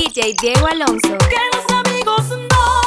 DJ Diego Alonso. Que los amigos no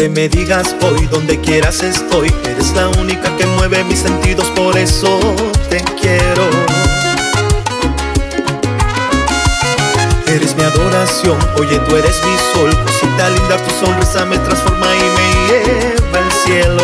donde me digas voy, donde quieras estoy. Eres la única que mueve mis sentidos, por eso te quiero. Eres mi adoración, oye tú eres mi sol. Cosita linda, tu sonrisa me transforma y me lleva al cielo.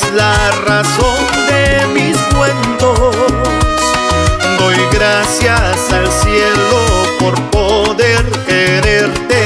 es la razón de mis cuentos. Doy gracias al cielo por poder quererte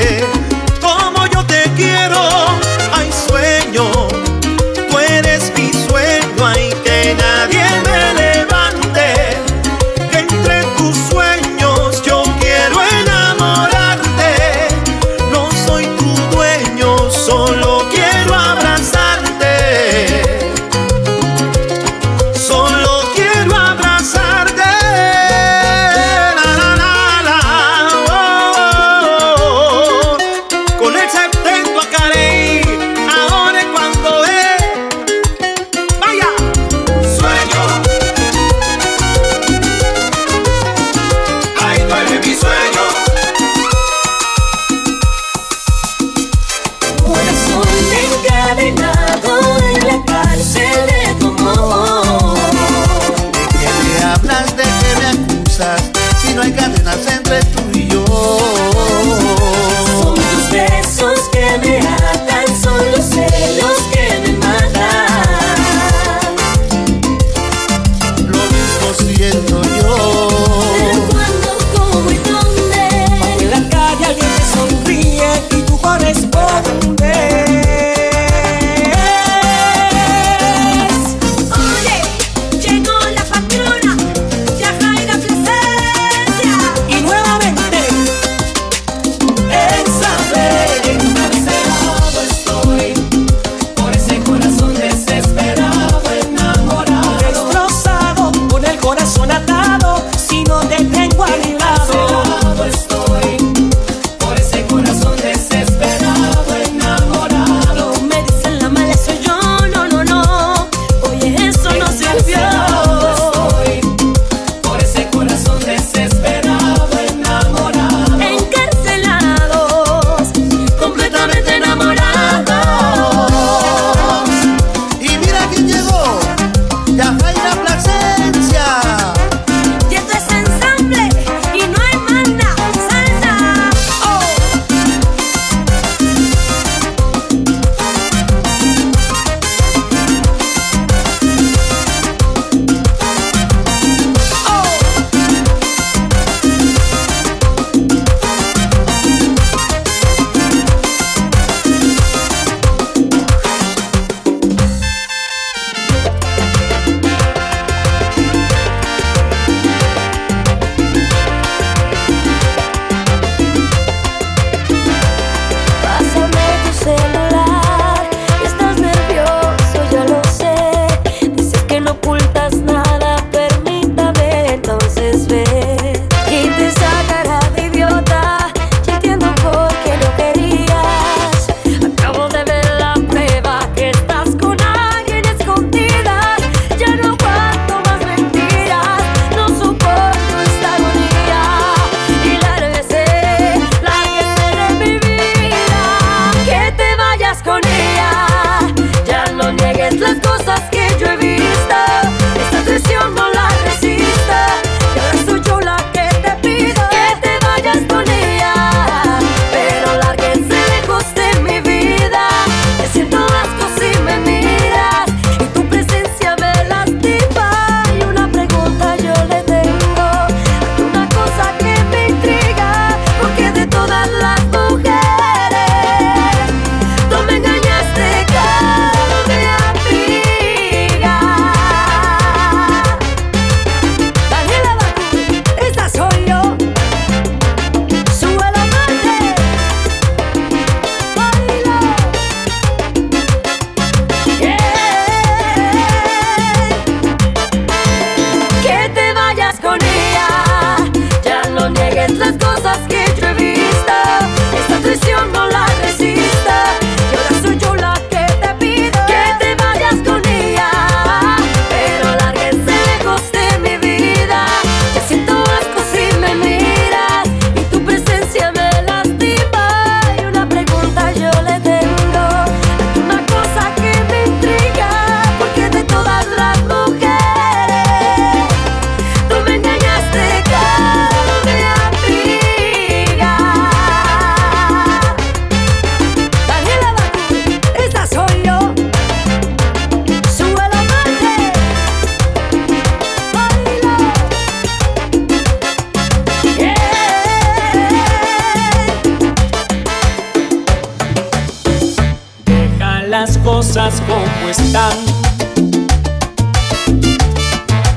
cosas como están.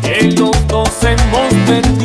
Que los dos hemos perdido.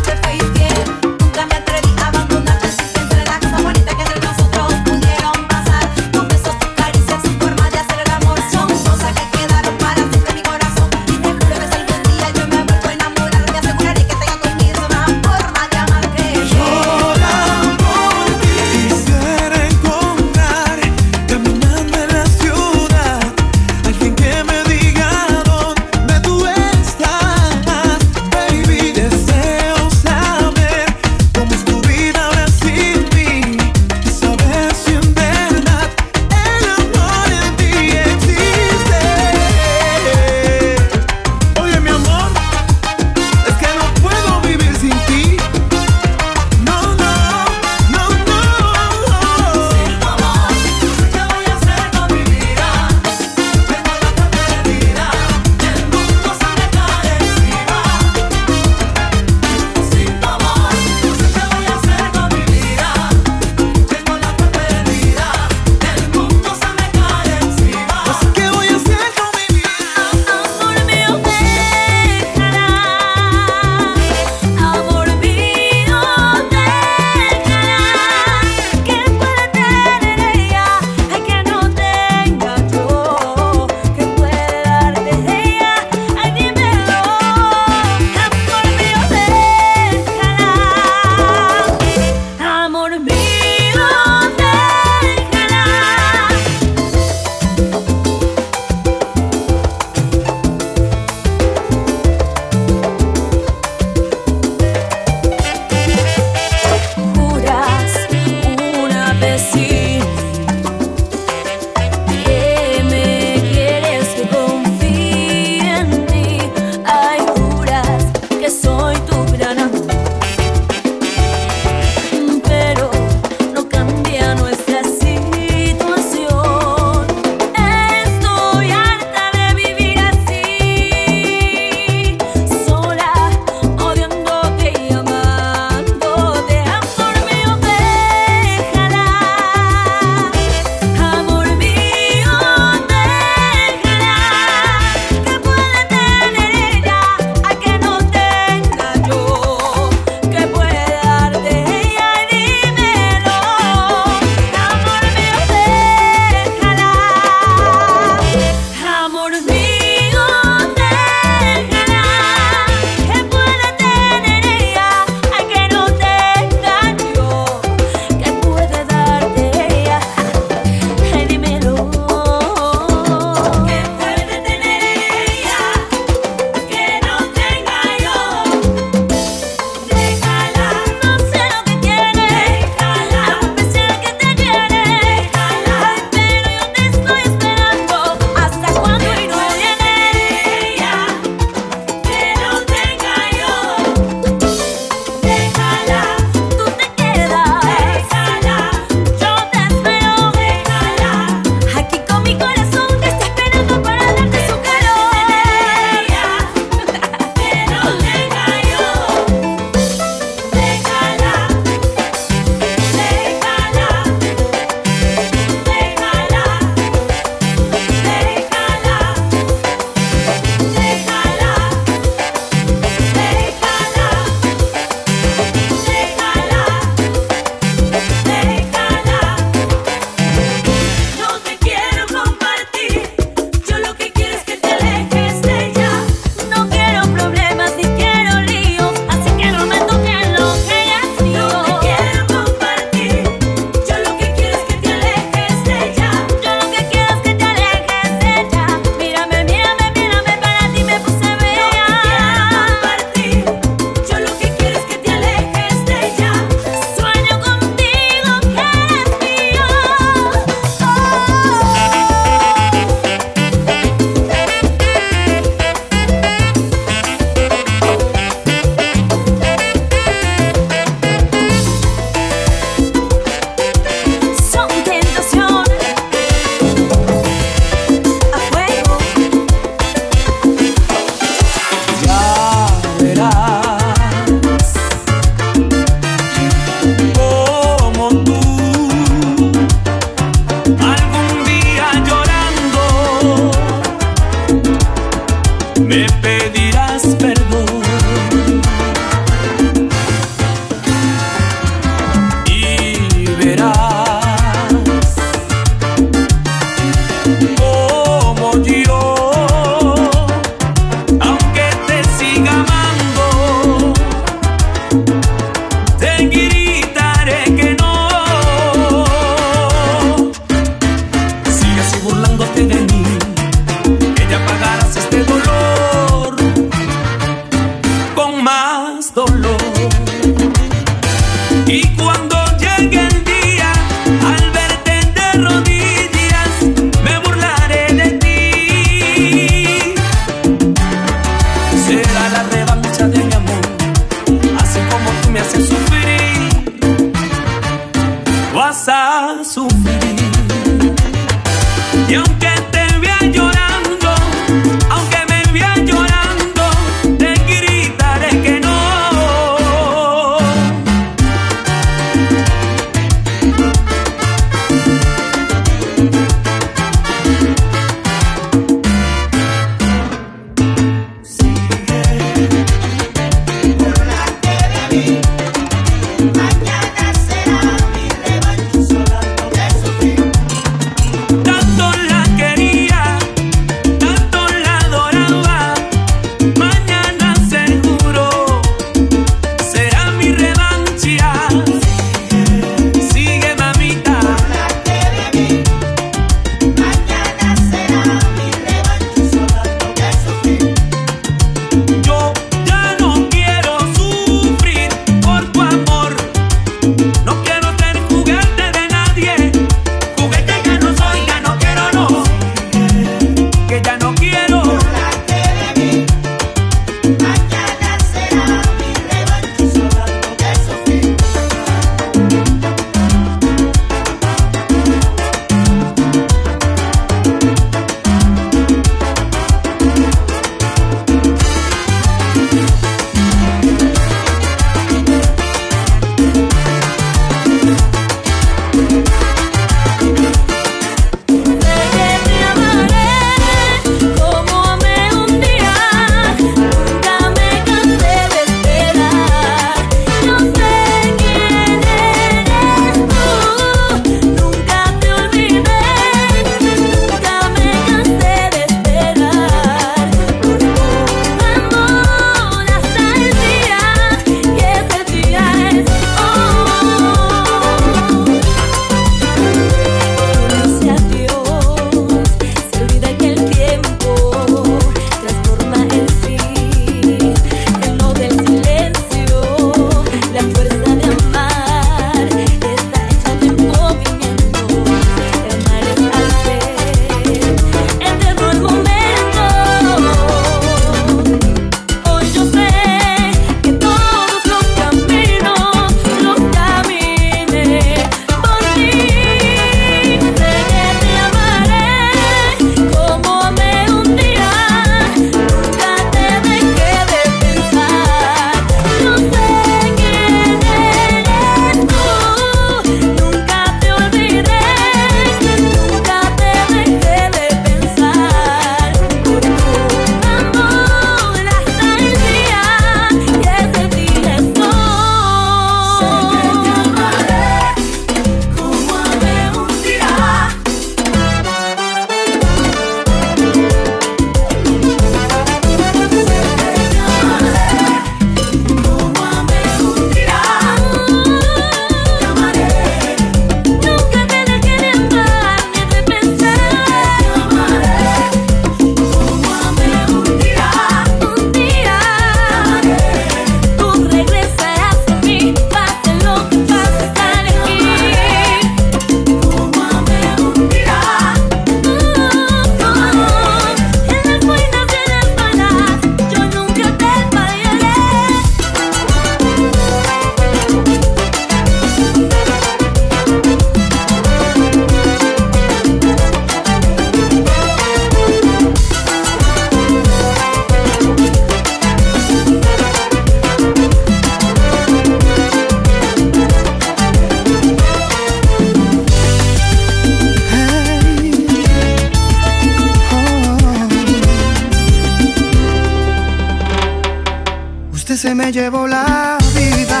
se me llevó la vida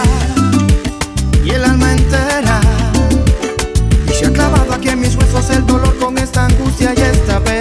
y el alma entera. Y se ha clavado aquí en mis huesos el dolor con esta angustia y esta pena.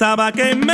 Pensaba que me